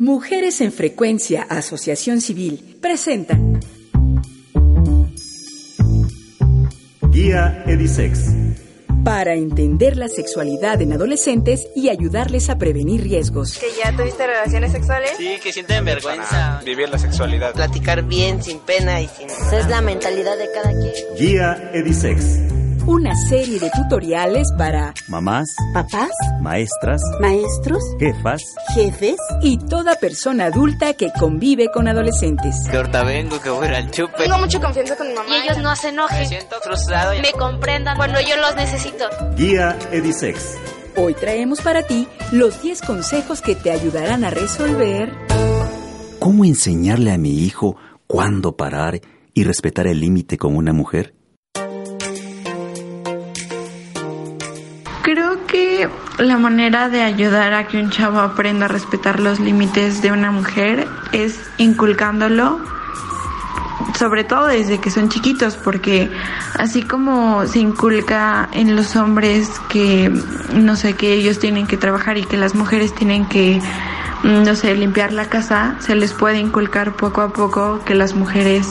Mujeres en Frecuencia Asociación Civil presentan Guía Edisex. Para entender la sexualidad en adolescentes y ayudarles a prevenir riesgos. ¿Que ya tuviste relaciones sexuales? Sí, que sienten vergüenza. Vivir la sexualidad. Platicar bien, sin pena y sin... Esa es la mentalidad de cada quien. Guía Edisex una serie de tutoriales para mamás, papás, maestras, maestros, jefas, jefes y toda persona adulta que convive con adolescentes. De ahorita vengo, que voy al chupe. Tengo mucha confianza con mi mamá. Y ellos no se enojen. Me siento frustrado. Me comprendan cuando yo los necesito. Guía Edisex. Hoy traemos para ti los 10 consejos que te ayudarán a resolver ¿Cómo enseñarle a mi hijo cuándo parar y respetar el límite con una mujer? La manera de ayudar a que un chavo aprenda a respetar los límites de una mujer es inculcándolo, sobre todo desde que son chiquitos, porque así como se inculca en los hombres que, no sé, que ellos tienen que trabajar y que las mujeres tienen que, no sé, limpiar la casa, se les puede inculcar poco a poco que las mujeres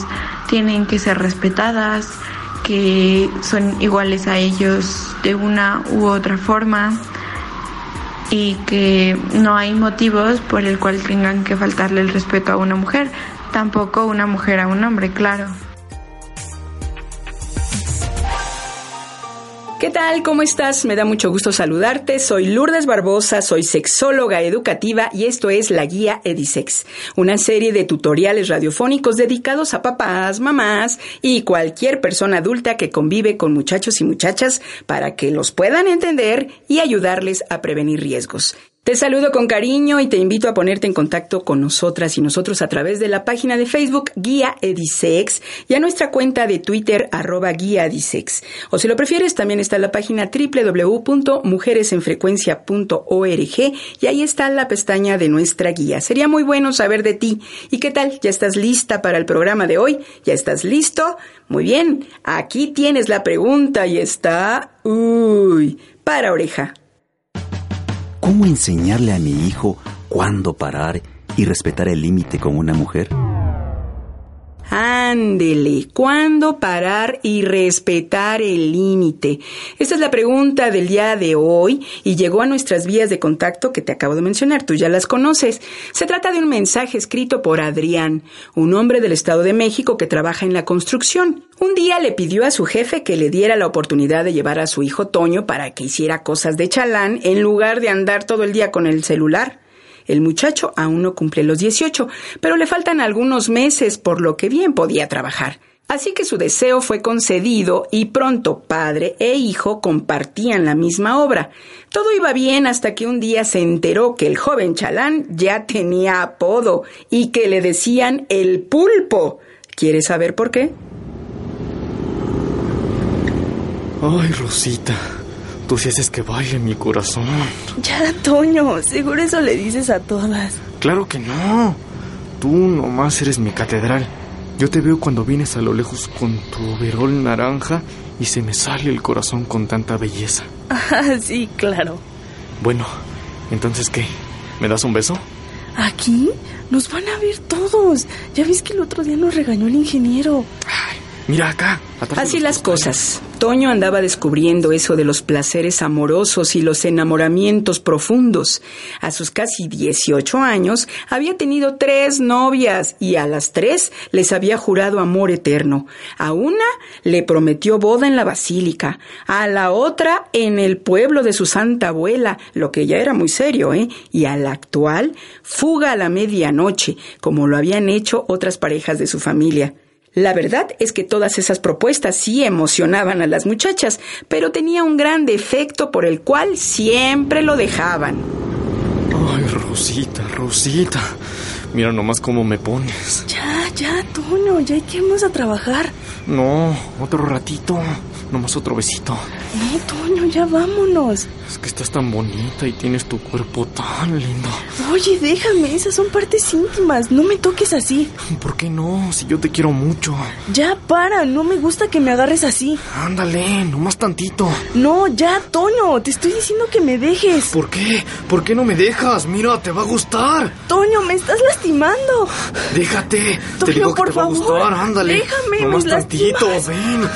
tienen que ser respetadas, que son iguales a ellos de una u otra forma y que no hay motivos por el cual tengan que faltarle el respeto a una mujer, tampoco una mujer a un hombre, claro. ¿Qué tal? ¿Cómo estás? Me da mucho gusto saludarte. Soy Lourdes Barbosa, soy sexóloga educativa y esto es la guía Edisex, una serie de tutoriales radiofónicos dedicados a papás, mamás y cualquier persona adulta que convive con muchachos y muchachas para que los puedan entender y ayudarles a prevenir riesgos. Te saludo con cariño y te invito a ponerte en contacto con nosotras y nosotros a través de la página de Facebook Guía Edisex y a nuestra cuenta de Twitter arroba Guía Edisex. O si lo prefieres, también está la página www.mujeresenfrecuencia.org y ahí está la pestaña de nuestra guía. Sería muy bueno saber de ti. ¿Y qué tal? ¿Ya estás lista para el programa de hoy? ¿Ya estás listo? Muy bien, aquí tienes la pregunta y está... Uy, para oreja. ¿Cómo enseñarle a mi hijo cuándo parar y respetar el límite con una mujer? Ándele, ¿cuándo parar y respetar el límite? Esta es la pregunta del día de hoy y llegó a nuestras vías de contacto que te acabo de mencionar, tú ya las conoces. Se trata de un mensaje escrito por Adrián, un hombre del Estado de México que trabaja en la construcción. Un día le pidió a su jefe que le diera la oportunidad de llevar a su hijo Toño para que hiciera cosas de chalán en lugar de andar todo el día con el celular. El muchacho aún no cumple los 18, pero le faltan algunos meses, por lo que bien podía trabajar. Así que su deseo fue concedido y pronto padre e hijo compartían la misma obra. Todo iba bien hasta que un día se enteró que el joven chalán ya tenía apodo y que le decían el pulpo. ¿Quieres saber por qué? Ay, Rosita, Tú sí haces que baile mi corazón. Ya, Toño, seguro eso le dices a todas. Claro que no. Tú nomás eres mi catedral. Yo te veo cuando vienes a lo lejos con tu overol naranja y se me sale el corazón con tanta belleza. Ah, sí, claro. Bueno, entonces ¿qué? ¿Me das un beso? ¿Aquí? Nos van a ver todos. Ya ves que el otro día nos regañó el ingeniero. Ay, mira acá. Así las cosas. Toño andaba descubriendo eso de los placeres amorosos y los enamoramientos profundos. A sus casi 18 años había tenido tres novias y a las tres les había jurado amor eterno. A una le prometió boda en la basílica, a la otra en el pueblo de su santa abuela, lo que ya era muy serio, ¿eh? Y a la actual, fuga a la medianoche, como lo habían hecho otras parejas de su familia. La verdad es que todas esas propuestas sí emocionaban a las muchachas, pero tenía un gran defecto por el cual siempre lo dejaban. Ay, Rosita, Rosita, Mira nomás cómo me pones. Ya, ya, Toño, ya hay que irnos a trabajar. No, otro ratito. Nomás otro besito. No, Toño, ya vámonos. Es que estás tan bonita y tienes tu cuerpo tan lindo. Oye, déjame, esas son partes íntimas. No me toques así. ¿Por qué no? Si yo te quiero mucho. Ya para, no me gusta que me agarres así. Ándale, nomás tantito. No, ya, Toño, te estoy diciendo que me dejes. ¿Por qué? ¿Por qué no me dejas? Mira, te va a gustar. Toño, me estás lastimando. Déjate. Toño, te digo que por te va a favor, gustar, ándale. déjame, Nomás me tantito, ven.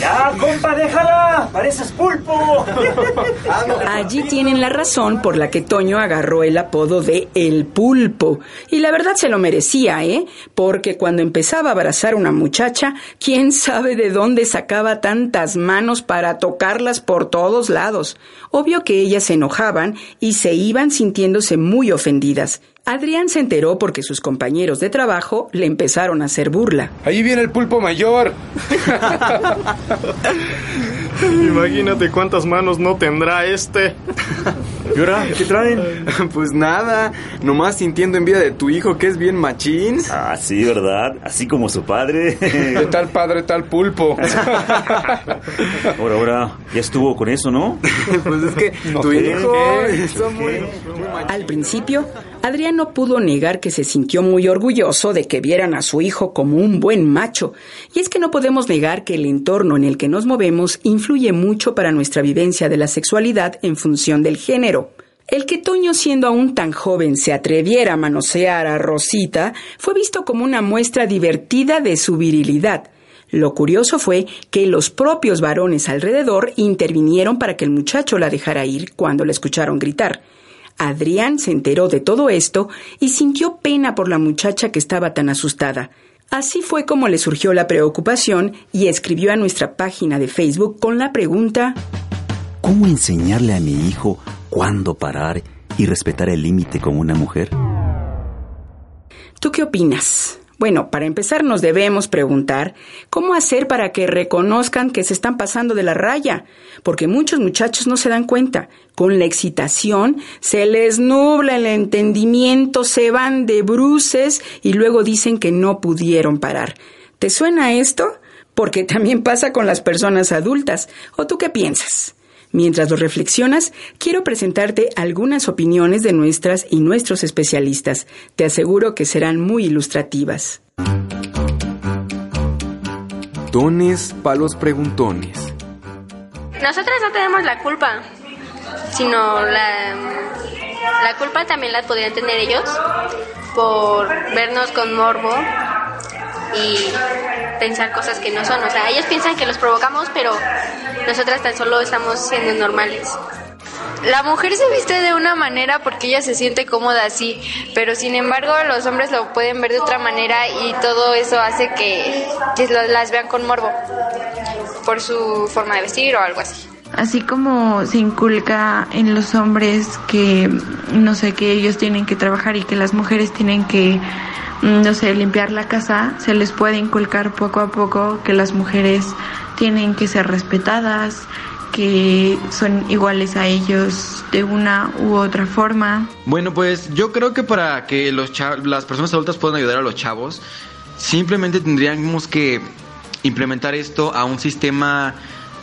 ¡Ya, compa, déjala! ¡Pareces pulpo! Allí tienen la razón por la que Toño agarró el apodo de El Pulpo. Y la verdad se lo merecía, ¿eh? Porque cuando empezaba a abrazar a una muchacha, quién sabe de dónde sacaba tantas manos para tocarlas por todos lados. Obvio que ellas se enojaban y se iban sintiéndose muy ofendidas. Adrián se enteró porque sus compañeros de trabajo le empezaron a hacer burla. Ahí viene el pulpo mayor. Imagínate cuántas manos no tendrá este. ¿Y ahora qué traen? Pues nada, nomás sintiendo envidia de tu hijo que es bien machín. Ah, sí, ¿verdad? Así como su padre. De tal padre, tal pulpo. Ahora, ahora, ya estuvo con eso, ¿no? Pues es que tu hijo ¿Qué? está muy... Al principio, Adrián no pudo negar que se sintió muy orgulloso de que vieran a su hijo como un buen macho. Y es que no podemos negar que el entorno en el que nos movemos influye mucho para nuestra vivencia de la sexualidad en función del género. El que Toño, siendo aún tan joven, se atreviera a manosear a Rosita fue visto como una muestra divertida de su virilidad. Lo curioso fue que los propios varones alrededor intervinieron para que el muchacho la dejara ir cuando la escucharon gritar. Adrián se enteró de todo esto y sintió pena por la muchacha que estaba tan asustada. Así fue como le surgió la preocupación y escribió a nuestra página de Facebook con la pregunta ¿Cómo enseñarle a mi hijo cuándo parar y respetar el límite con una mujer? ¿Tú qué opinas? Bueno, para empezar nos debemos preguntar cómo hacer para que reconozcan que se están pasando de la raya, porque muchos muchachos no se dan cuenta. Con la excitación se les nubla el entendimiento, se van de bruces y luego dicen que no pudieron parar. ¿Te suena esto? Porque también pasa con las personas adultas. ¿O tú qué piensas? Mientras lo reflexionas, quiero presentarte algunas opiniones de nuestras y nuestros especialistas. Te aseguro que serán muy ilustrativas. Dones palos preguntones. Nosotras no tenemos la culpa, sino la, la culpa también la podrían tener ellos por vernos con morbo y pensar cosas que no son. O sea, ellos piensan que los provocamos, pero nosotras tan solo estamos siendo normales. La mujer se viste de una manera porque ella se siente cómoda así, pero sin embargo los hombres lo pueden ver de otra manera y todo eso hace que, que las vean con morbo por su forma de vestir o algo así. Así como se inculca en los hombres que, no sé, que ellos tienen que trabajar y que las mujeres tienen que, no sé, limpiar la casa, se les puede inculcar poco a poco que las mujeres tienen que ser respetadas, que son iguales a ellos de una u otra forma. Bueno, pues yo creo que para que los las personas adultas puedan ayudar a los chavos, simplemente tendríamos que implementar esto a un sistema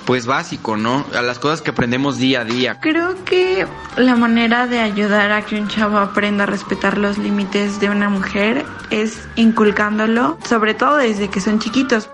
pues básico, ¿no? A las cosas que aprendemos día a día. Creo que la manera de ayudar a que un chavo aprenda a respetar los límites de una mujer es inculcándolo, sobre todo desde que son chiquitos.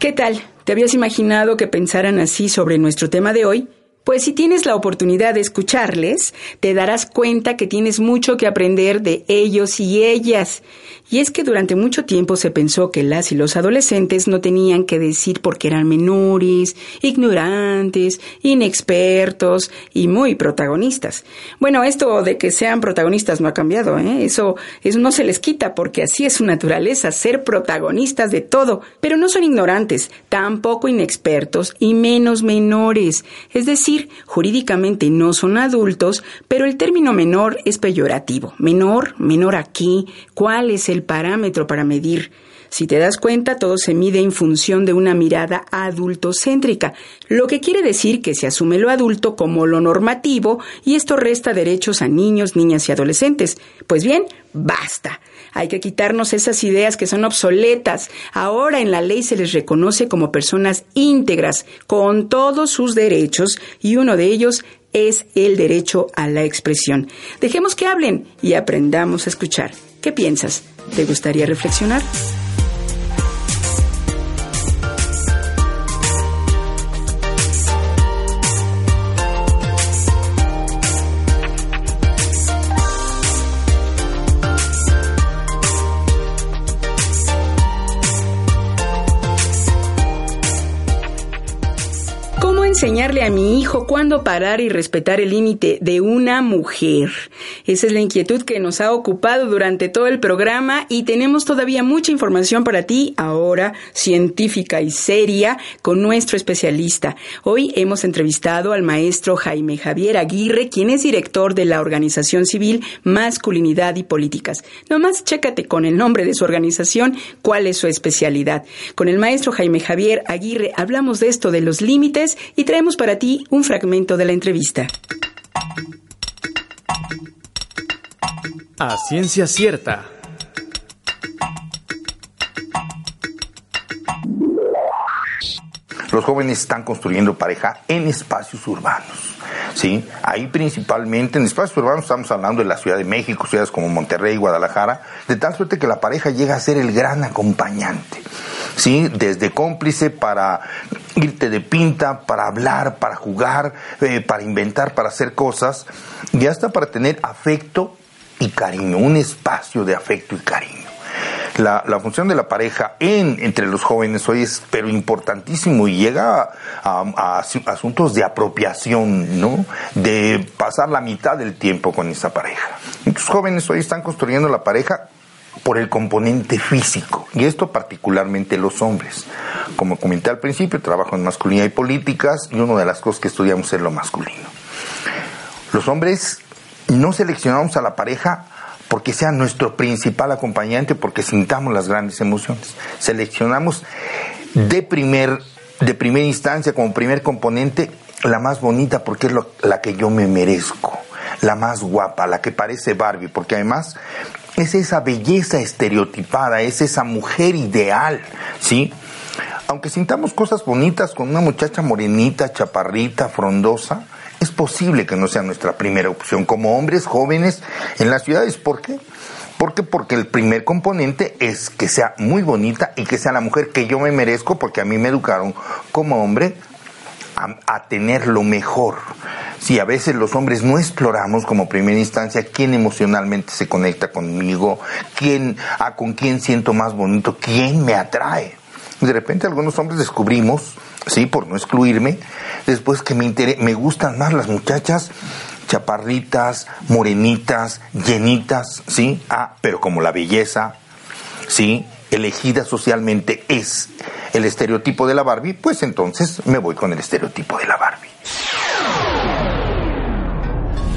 ¿Qué tal? ¿Te habías imaginado que pensaran así sobre nuestro tema de hoy? Pues si tienes la oportunidad de escucharles, te darás cuenta que tienes mucho que aprender de ellos y ellas. Y es que durante mucho tiempo se pensó que las y los adolescentes no tenían que decir porque eran menores, ignorantes, inexpertos y muy protagonistas. Bueno, esto de que sean protagonistas no ha cambiado, ¿eh? Eso, eso no se les quita porque así es su naturaleza, ser protagonistas de todo. Pero no son ignorantes, tampoco inexpertos y menos menores. Es decir, jurídicamente no son adultos, pero el término menor es peyorativo. Menor, menor aquí, ¿cuál es el parámetro para medir? Si te das cuenta, todo se mide en función de una mirada adultocéntrica, lo que quiere decir que se asume lo adulto como lo normativo y esto resta derechos a niños, niñas y adolescentes. Pues bien, basta. Hay que quitarnos esas ideas que son obsoletas. Ahora en la ley se les reconoce como personas íntegras, con todos sus derechos, y uno de ellos es el derecho a la expresión. Dejemos que hablen y aprendamos a escuchar. ¿Qué piensas? ¿Te gustaría reflexionar? Enseñarle a mi hijo cuándo parar y respetar el límite de una mujer? Esa es la inquietud que nos ha ocupado durante todo el programa y tenemos todavía mucha información para ti ahora, científica y seria, con nuestro especialista. Hoy hemos entrevistado al maestro Jaime Javier Aguirre, quien es director de la organización civil Masculinidad y Políticas. Nomás chécate con el nombre de su organización cuál es su especialidad. Con el maestro Jaime Javier Aguirre hablamos de esto de los límites y traemos para ti un fragmento de la entrevista. A ciencia cierta. Los jóvenes están construyendo pareja en espacios urbanos. ¿sí? Ahí principalmente en espacios urbanos estamos hablando de la Ciudad de México, ciudades como Monterrey, Guadalajara, de tal suerte que la pareja llega a ser el gran acompañante. ¿Sí? Desde cómplice para irte de pinta, para hablar, para jugar, eh, para inventar, para hacer cosas, y hasta para tener afecto y cariño, un espacio de afecto y cariño. La, función de la pareja en, entre los jóvenes hoy es pero importantísimo y llega a, asuntos de apropiación, ¿no? De pasar la mitad del tiempo con esa pareja. Muchos jóvenes hoy están construyendo la pareja por el componente físico, y esto particularmente los hombres. Como comenté al principio, trabajo en masculinidad y políticas, y una de las cosas que estudiamos es lo masculino. Los hombres no seleccionamos a la pareja porque sea nuestro principal acompañante, porque sintamos las grandes emociones. Seleccionamos de primer de primera instancia como primer componente la más bonita porque es la que yo me merezco, la más guapa, la que parece Barbie, porque además es esa belleza estereotipada, es esa mujer ideal, ¿sí? Aunque sintamos cosas bonitas con una muchacha morenita, chaparrita, frondosa, es posible que no sea nuestra primera opción como hombres jóvenes en las ciudades. ¿Por qué? Porque porque el primer componente es que sea muy bonita y que sea la mujer que yo me merezco porque a mí me educaron como hombre a, tener lo mejor. Si a veces los hombres no exploramos como primera instancia quién emocionalmente se conecta conmigo, quién, a con quién siento más bonito, quién me atrae. De repente algunos hombres descubrimos, sí, por no excluirme, después que me, me gustan más las muchachas chaparritas, morenitas, llenitas, sí, ah, pero como la belleza, sí, elegida socialmente es el estereotipo de la Barbie, pues entonces me voy con el estereotipo de la Barbie.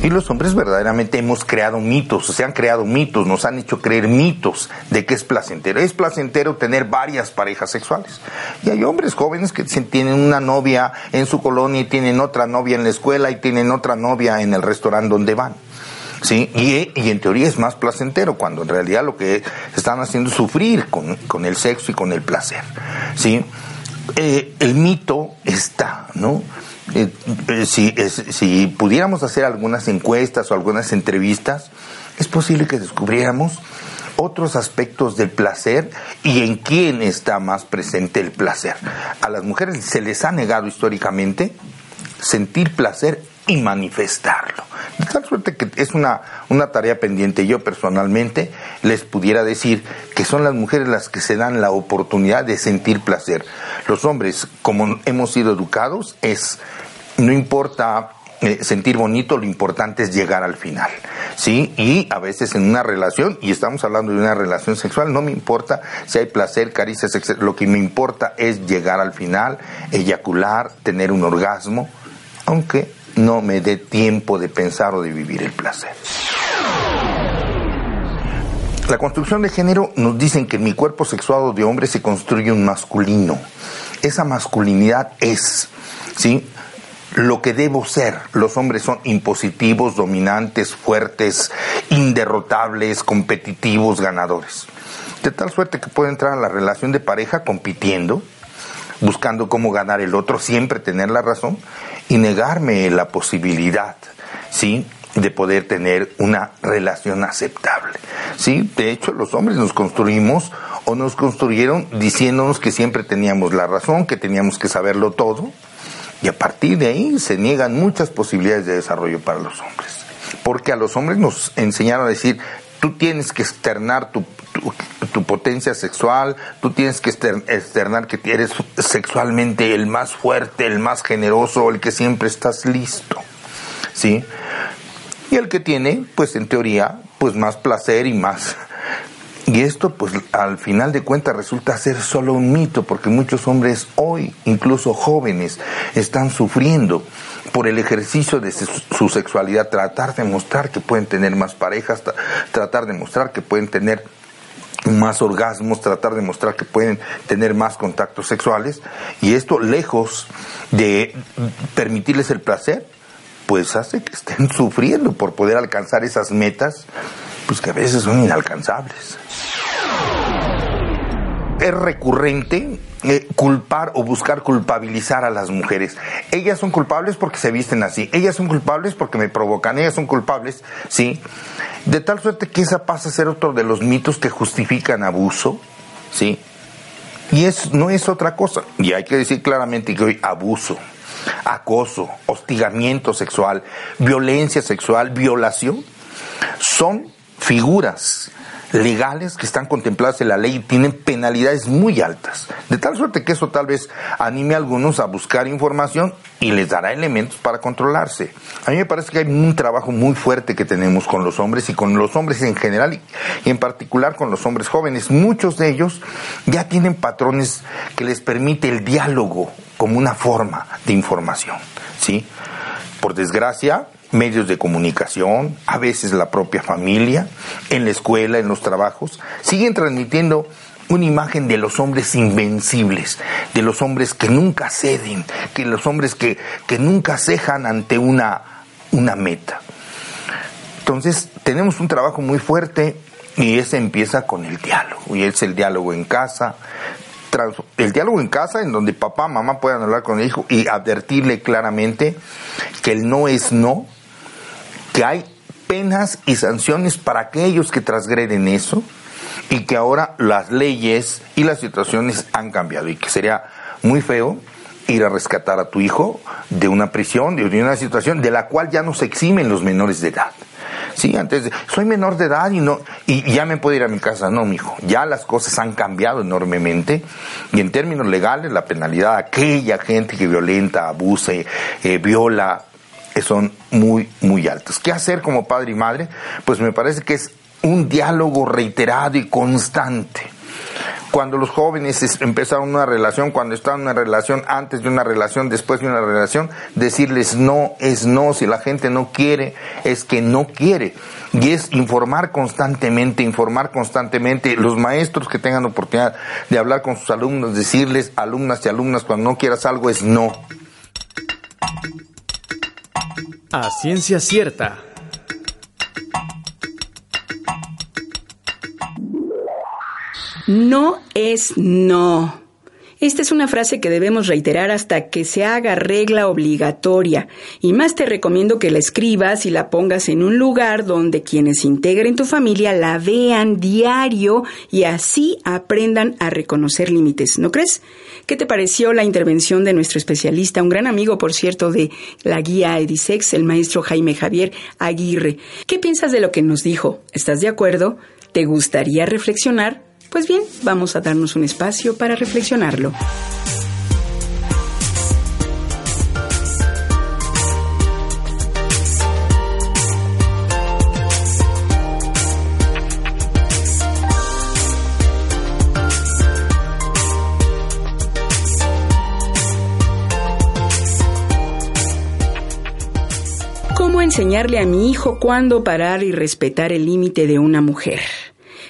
Y los hombres verdaderamente hemos creado mitos, se han creado mitos, nos han hecho creer mitos de que es placentero. Es placentero tener varias parejas sexuales. Y hay hombres jóvenes que tienen una novia en su colonia y tienen otra novia en la escuela y tienen otra novia en el restaurante donde van. ¿Sí? Y, y, en teoría es más placentero, cuando en realidad lo que están haciendo es sufrir con, con el sexo y con el placer, ¿sí? Eh, el mito está, ¿no? Eh, eh, si, si pudiéramos hacer algunas encuestas o algunas entrevistas, es posible que descubriéramos otros aspectos del placer y en quién está más presente el placer. A las mujeres se les ha negado históricamente sentir placer y manifestarlo. De tal suerte que es una, una tarea pendiente. Yo personalmente les pudiera decir que son las mujeres las que se dan la oportunidad de sentir placer. Los hombres, como hemos sido educados, es, no importa eh, sentir bonito, lo importante es llegar al final, ¿sí? Y a veces en una relación, y estamos hablando de una relación sexual, no me importa si hay placer, caricias, etc. Lo que me importa es llegar al final, eyacular, tener un orgasmo, aunque no me dé tiempo de pensar o de vivir el placer. La construcción de género nos dicen que mi cuerpo sexuado de hombre se construye un masculino. Esa masculinidad es, ¿sí? Lo que debo ser. Los hombres son impositivos, dominantes, fuertes, inderrotables, competitivos, ganadores. De tal suerte que puedo entrar a la relación de pareja compitiendo, buscando cómo ganar el otro, siempre tener la razón y negarme la posibilidad, ¿sí? de poder tener una relación aceptable. Sí, de hecho los hombres nos construimos o nos construyeron diciéndonos que siempre teníamos la razón, que teníamos que saberlo todo, y a partir de ahí se niegan muchas posibilidades de desarrollo para los hombres. Porque a los hombres nos enseñaron a decir, tú tienes que externar tu, tu, potencia sexual, tú tienes que externar que eres sexualmente el más fuerte, el más generoso, el que siempre estás listo. ¿Sí? Y el que tiene, pues en teoría, pues más placer y más y esto, pues al final de cuentas, resulta ser solo un mito, porque muchos hombres hoy, incluso jóvenes, están sufriendo por el ejercicio de su sexualidad, tratar de mostrar que pueden tener más parejas, tratar de mostrar que pueden tener más orgasmos, tratar de mostrar que pueden tener más contactos sexuales, y esto lejos de permitirles el placer, pues hace que estén sufriendo por poder alcanzar esas metas, pues que a veces son inalcanzables. Es recurrente eh, culpar o buscar culpabilizar a las mujeres. Ellas son culpables porque se visten así, ellas son culpables porque me provocan, ellas son culpables, ¿sí? De tal suerte que esa pasa a ser otro de los mitos que justifican abuso, ¿sí? Y es, no es otra cosa. Y hay que decir claramente que hoy abuso, acoso, hostigamiento sexual, violencia sexual, violación, son figuras legales que están contempladas en la ley tienen penalidades muy altas. De tal suerte que eso tal vez anime a algunos a buscar información y les dará elementos para controlarse. A mí me parece que hay un trabajo muy fuerte que tenemos con los hombres y con los hombres en general y en particular con los hombres jóvenes. Muchos de ellos ya tienen patrones que les permite el diálogo como una forma de información. ¿sí? Por desgracia, medios de comunicación, a veces la propia familia, en la escuela, en los trabajos, siguen transmitiendo una imagen de los hombres invencibles, de los hombres que nunca ceden, que los hombres que, que nunca cejan ante una, una meta. Entonces, tenemos un trabajo muy fuerte y ese empieza con el diálogo, y es el diálogo en casa, el diálogo en casa en donde papá, mamá puedan hablar con el hijo y advertirle claramente que el no es no, que hay penas y sanciones para aquellos que transgreden eso y que ahora las leyes y las situaciones han cambiado y que sería muy feo ir a rescatar a tu hijo de una prisión, de una situación de la cual ya no se eximen los menores de edad. Sí, antes de, soy menor de edad y no y ya me puedo ir a mi casa. No, mijo, ya las cosas han cambiado enormemente y en términos legales la penalidad a aquella gente que violenta, abuse, eh, viola son muy, muy altos. ¿Qué hacer como padre y madre? Pues me parece que es un diálogo reiterado y constante. Cuando los jóvenes empezaron una relación, cuando están en una relación, antes de una relación, después de una relación, decirles no es no, si la gente no quiere, es que no quiere. Y es informar constantemente, informar constantemente, los maestros que tengan oportunidad de hablar con sus alumnos, decirles, alumnas y alumnas, cuando no quieras algo es no. A ciencia cierta. No es no. Esta es una frase que debemos reiterar hasta que se haga regla obligatoria. Y más te recomiendo que la escribas y la pongas en un lugar donde quienes integren tu familia la vean diario y así aprendan a reconocer límites. ¿No crees? ¿Qué te pareció la intervención de nuestro especialista, un gran amigo, por cierto, de la guía Edisex, el maestro Jaime Javier Aguirre? ¿Qué piensas de lo que nos dijo? ¿Estás de acuerdo? ¿Te gustaría reflexionar? Pues bien, vamos a darnos un espacio para reflexionarlo. enseñarle a mi hijo cuándo parar y respetar el límite de una mujer.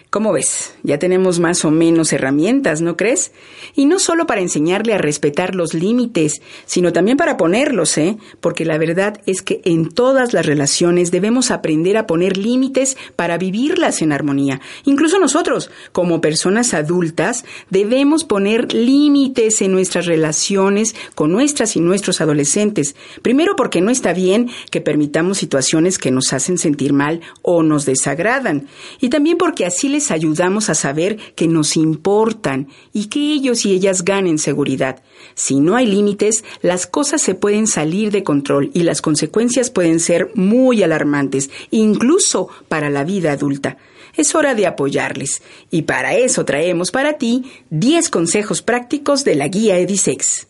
¿Cómo ves? Ya tenemos más o menos herramientas, ¿no crees? Y no solo para enseñarle a respetar los límites, sino también para ponerlos, ¿eh? Porque la verdad es que en todas las relaciones debemos aprender a poner límites para vivirlas en armonía. Incluso nosotros, como personas adultas, debemos poner límites en nuestras relaciones con nuestras y nuestros adolescentes. Primero porque no está bien que permitamos situaciones que nos hacen sentir mal o nos desagradan. Y también porque así les ayudamos a saber que nos importan y que ellos y ellas ganen seguridad. Si no hay límites, las cosas se pueden salir de control y las consecuencias pueden ser muy alarmantes, incluso para la vida adulta. Es hora de apoyarles y para eso traemos para ti 10 consejos prácticos de la guía Edisex.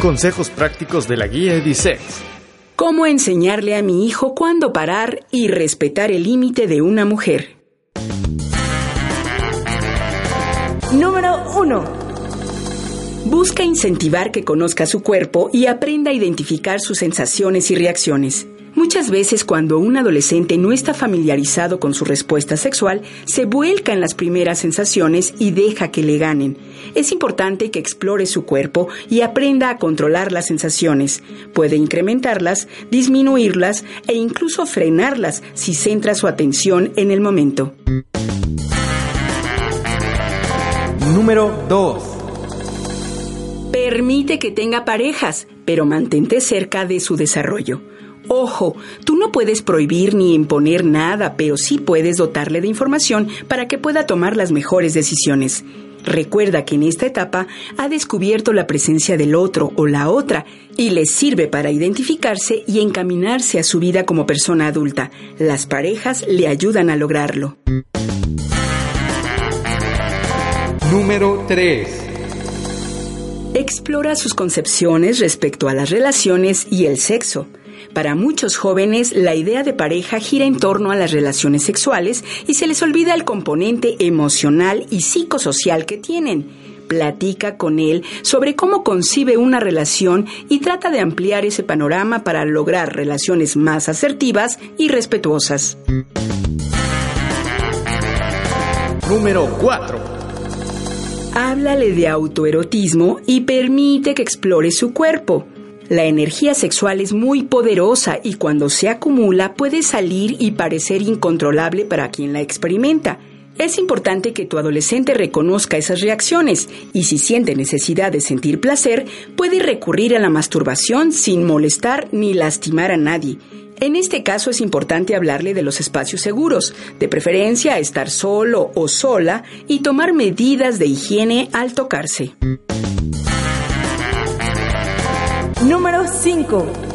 Consejos prácticos de la guía Edisex. ¿Cómo enseñarle a mi hijo cuándo parar y respetar el límite de una mujer? Número 1. Busca incentivar que conozca su cuerpo y aprenda a identificar sus sensaciones y reacciones. Muchas veces cuando un adolescente no está familiarizado con su respuesta sexual, se vuelca en las primeras sensaciones y deja que le ganen. Es importante que explore su cuerpo y aprenda a controlar las sensaciones. Puede incrementarlas, disminuirlas e incluso frenarlas si centra su atención en el momento. Número 2. Permite que tenga parejas, pero mantente cerca de su desarrollo. Ojo, tú no puedes prohibir ni imponer nada, pero sí puedes dotarle de información para que pueda tomar las mejores decisiones. Recuerda que en esta etapa ha descubierto la presencia del otro o la otra y le sirve para identificarse y encaminarse a su vida como persona adulta. Las parejas le ayudan a lograrlo. Número 3. Explora sus concepciones respecto a las relaciones y el sexo. Para muchos jóvenes, la idea de pareja gira en torno a las relaciones sexuales y se les olvida el componente emocional y psicosocial que tienen. Platica con él sobre cómo concibe una relación y trata de ampliar ese panorama para lograr relaciones más asertivas y respetuosas. Número 4. Háblale de autoerotismo y permite que explore su cuerpo. La energía sexual es muy poderosa y cuando se acumula puede salir y parecer incontrolable para quien la experimenta. Es importante que tu adolescente reconozca esas reacciones y si siente necesidad de sentir placer, puede recurrir a la masturbación sin molestar ni lastimar a nadie. En este caso es importante hablarle de los espacios seguros, de preferencia estar solo o sola y tomar medidas de higiene al tocarse. Número 5.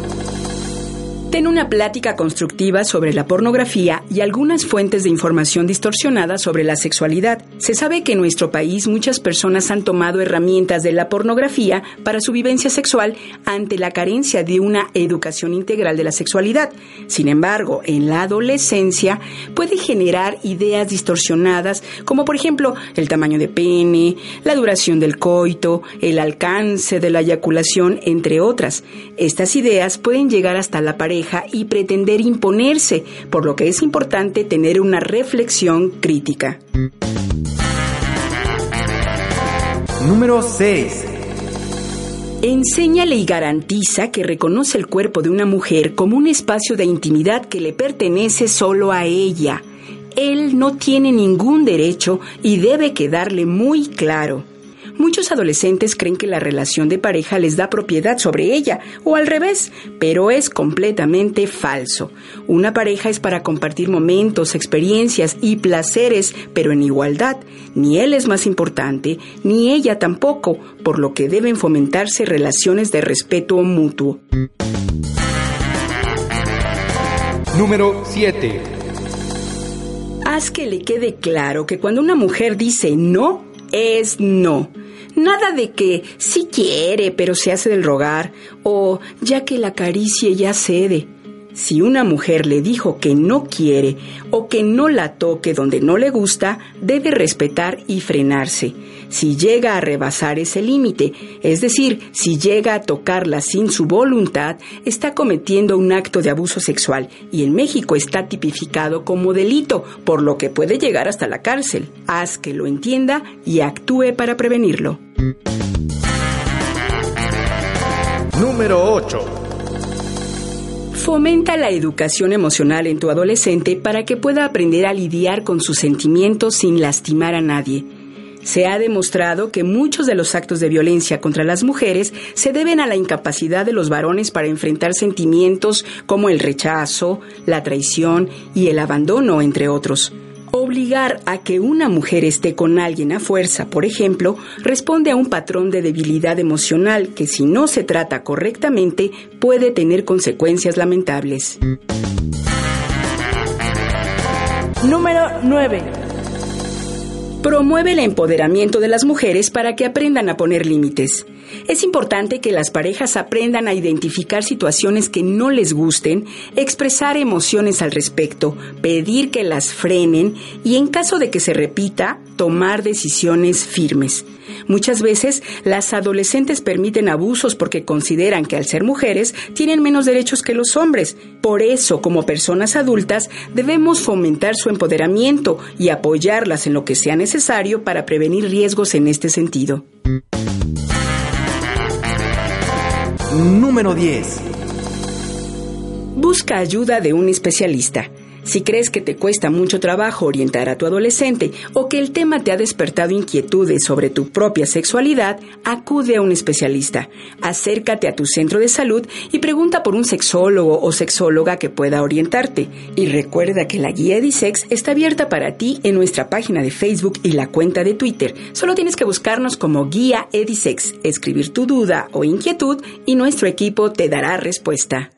Ten una plática constructiva sobre la pornografía y algunas fuentes de información distorsionada sobre la sexualidad. Se sabe que en nuestro país muchas personas han tomado herramientas de la pornografía para su vivencia sexual ante la carencia de una educación integral de la sexualidad. Sin embargo, en la adolescencia puede generar ideas distorsionadas como por ejemplo el tamaño de pene, la duración del coito, el alcance de la eyaculación, entre otras. Estas ideas pueden llegar hasta la pareja y pretender imponerse, por lo que es importante tener una reflexión crítica. Número 6. Enséñale y garantiza que reconoce el cuerpo de una mujer como un espacio de intimidad que le pertenece solo a ella. Él no tiene ningún derecho y debe quedarle muy claro. Muchos adolescentes creen que la relación de pareja les da propiedad sobre ella, o al revés, pero es completamente falso. Una pareja es para compartir momentos, experiencias y placeres, pero en igualdad. Ni él es más importante, ni ella tampoco, por lo que deben fomentarse relaciones de respeto mutuo. Número 7. Haz que le quede claro que cuando una mujer dice no, es no. Nada de que sí quiere, pero se hace del rogar, o ya que la acaricie ya cede. Si una mujer le dijo que no quiere o que no la toque donde no le gusta, debe respetar y frenarse. Si llega a rebasar ese límite, es decir, si llega a tocarla sin su voluntad, está cometiendo un acto de abuso sexual y en México está tipificado como delito, por lo que puede llegar hasta la cárcel. Haz que lo entienda y actúe para prevenirlo. Número 8. Fomenta la educación emocional en tu adolescente para que pueda aprender a lidiar con sus sentimientos sin lastimar a nadie. Se ha demostrado que muchos de los actos de violencia contra las mujeres se deben a la incapacidad de los varones para enfrentar sentimientos como el rechazo, la traición y el abandono, entre otros. Obligar a que una mujer esté con alguien a fuerza, por ejemplo, responde a un patrón de debilidad emocional que si no se trata correctamente puede tener consecuencias lamentables. Número 9. Promueve el empoderamiento de las mujeres para que aprendan a poner límites. Es importante que las parejas aprendan a identificar situaciones que no les gusten, expresar emociones al respecto, pedir que las frenen y en caso de que se repita, tomar decisiones firmes. Muchas veces las adolescentes permiten abusos porque consideran que al ser mujeres tienen menos derechos que los hombres. Por eso, como personas adultas, debemos fomentar su empoderamiento y apoyarlas en lo que sea necesario para prevenir riesgos en este sentido. Número 10. Busca ayuda de un especialista. Si crees que te cuesta mucho trabajo orientar a tu adolescente o que el tema te ha despertado inquietudes sobre tu propia sexualidad, acude a un especialista. Acércate a tu centro de salud y pregunta por un sexólogo o sexóloga que pueda orientarte. Y recuerda que la guía Edisex está abierta para ti en nuestra página de Facebook y la cuenta de Twitter. Solo tienes que buscarnos como guía Edisex, escribir tu duda o inquietud y nuestro equipo te dará respuesta.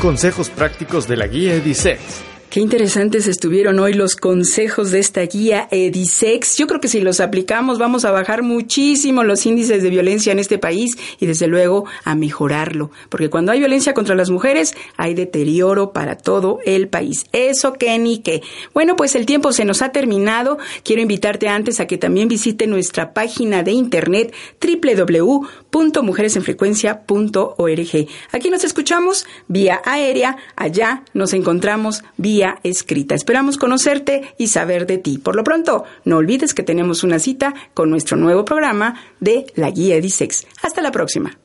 Consejos prácticos de la guía Edisex. Qué interesantes estuvieron hoy los consejos de esta guía Edisex. Yo creo que si los aplicamos vamos a bajar muchísimo los índices de violencia en este país y desde luego a mejorarlo. Porque cuando hay violencia contra las mujeres hay deterioro para todo el país. Eso que ni que. Bueno, pues el tiempo se nos ha terminado. Quiero invitarte antes a que también visite nuestra página de internet www.mujeresenfrecuencia.org. Aquí nos escuchamos vía aérea, allá nos encontramos vía escrita. Esperamos conocerte y saber de ti. Por lo pronto, no olvides que tenemos una cita con nuestro nuevo programa de la Guía Edisex. Hasta la próxima.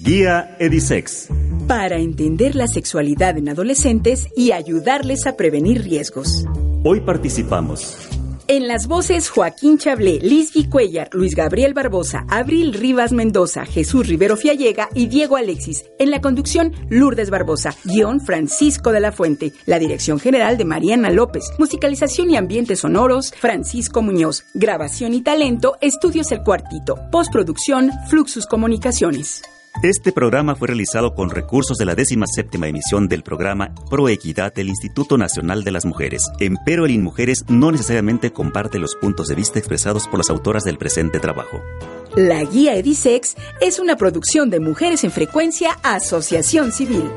Guía Edisex. Para entender la sexualidad en adolescentes y ayudarles a prevenir riesgos. Hoy participamos en las voces Joaquín Chablé, Lisby Cuellar, Luis Gabriel Barbosa, Abril Rivas Mendoza, Jesús Rivero Fiallega y Diego Alexis. En la conducción Lourdes Barbosa, guion Francisco de la Fuente. La dirección general de Mariana López. Musicalización y ambientes sonoros Francisco Muñoz. Grabación y talento Estudios El Cuartito. Postproducción Fluxus Comunicaciones. Este programa fue realizado con recursos de la 17 emisión del programa Pro Equidad del Instituto Nacional de las Mujeres. Empero el InMujeres no necesariamente comparte los puntos de vista expresados por las autoras del presente trabajo. La guía Edisex es una producción de Mujeres en Frecuencia Asociación Civil.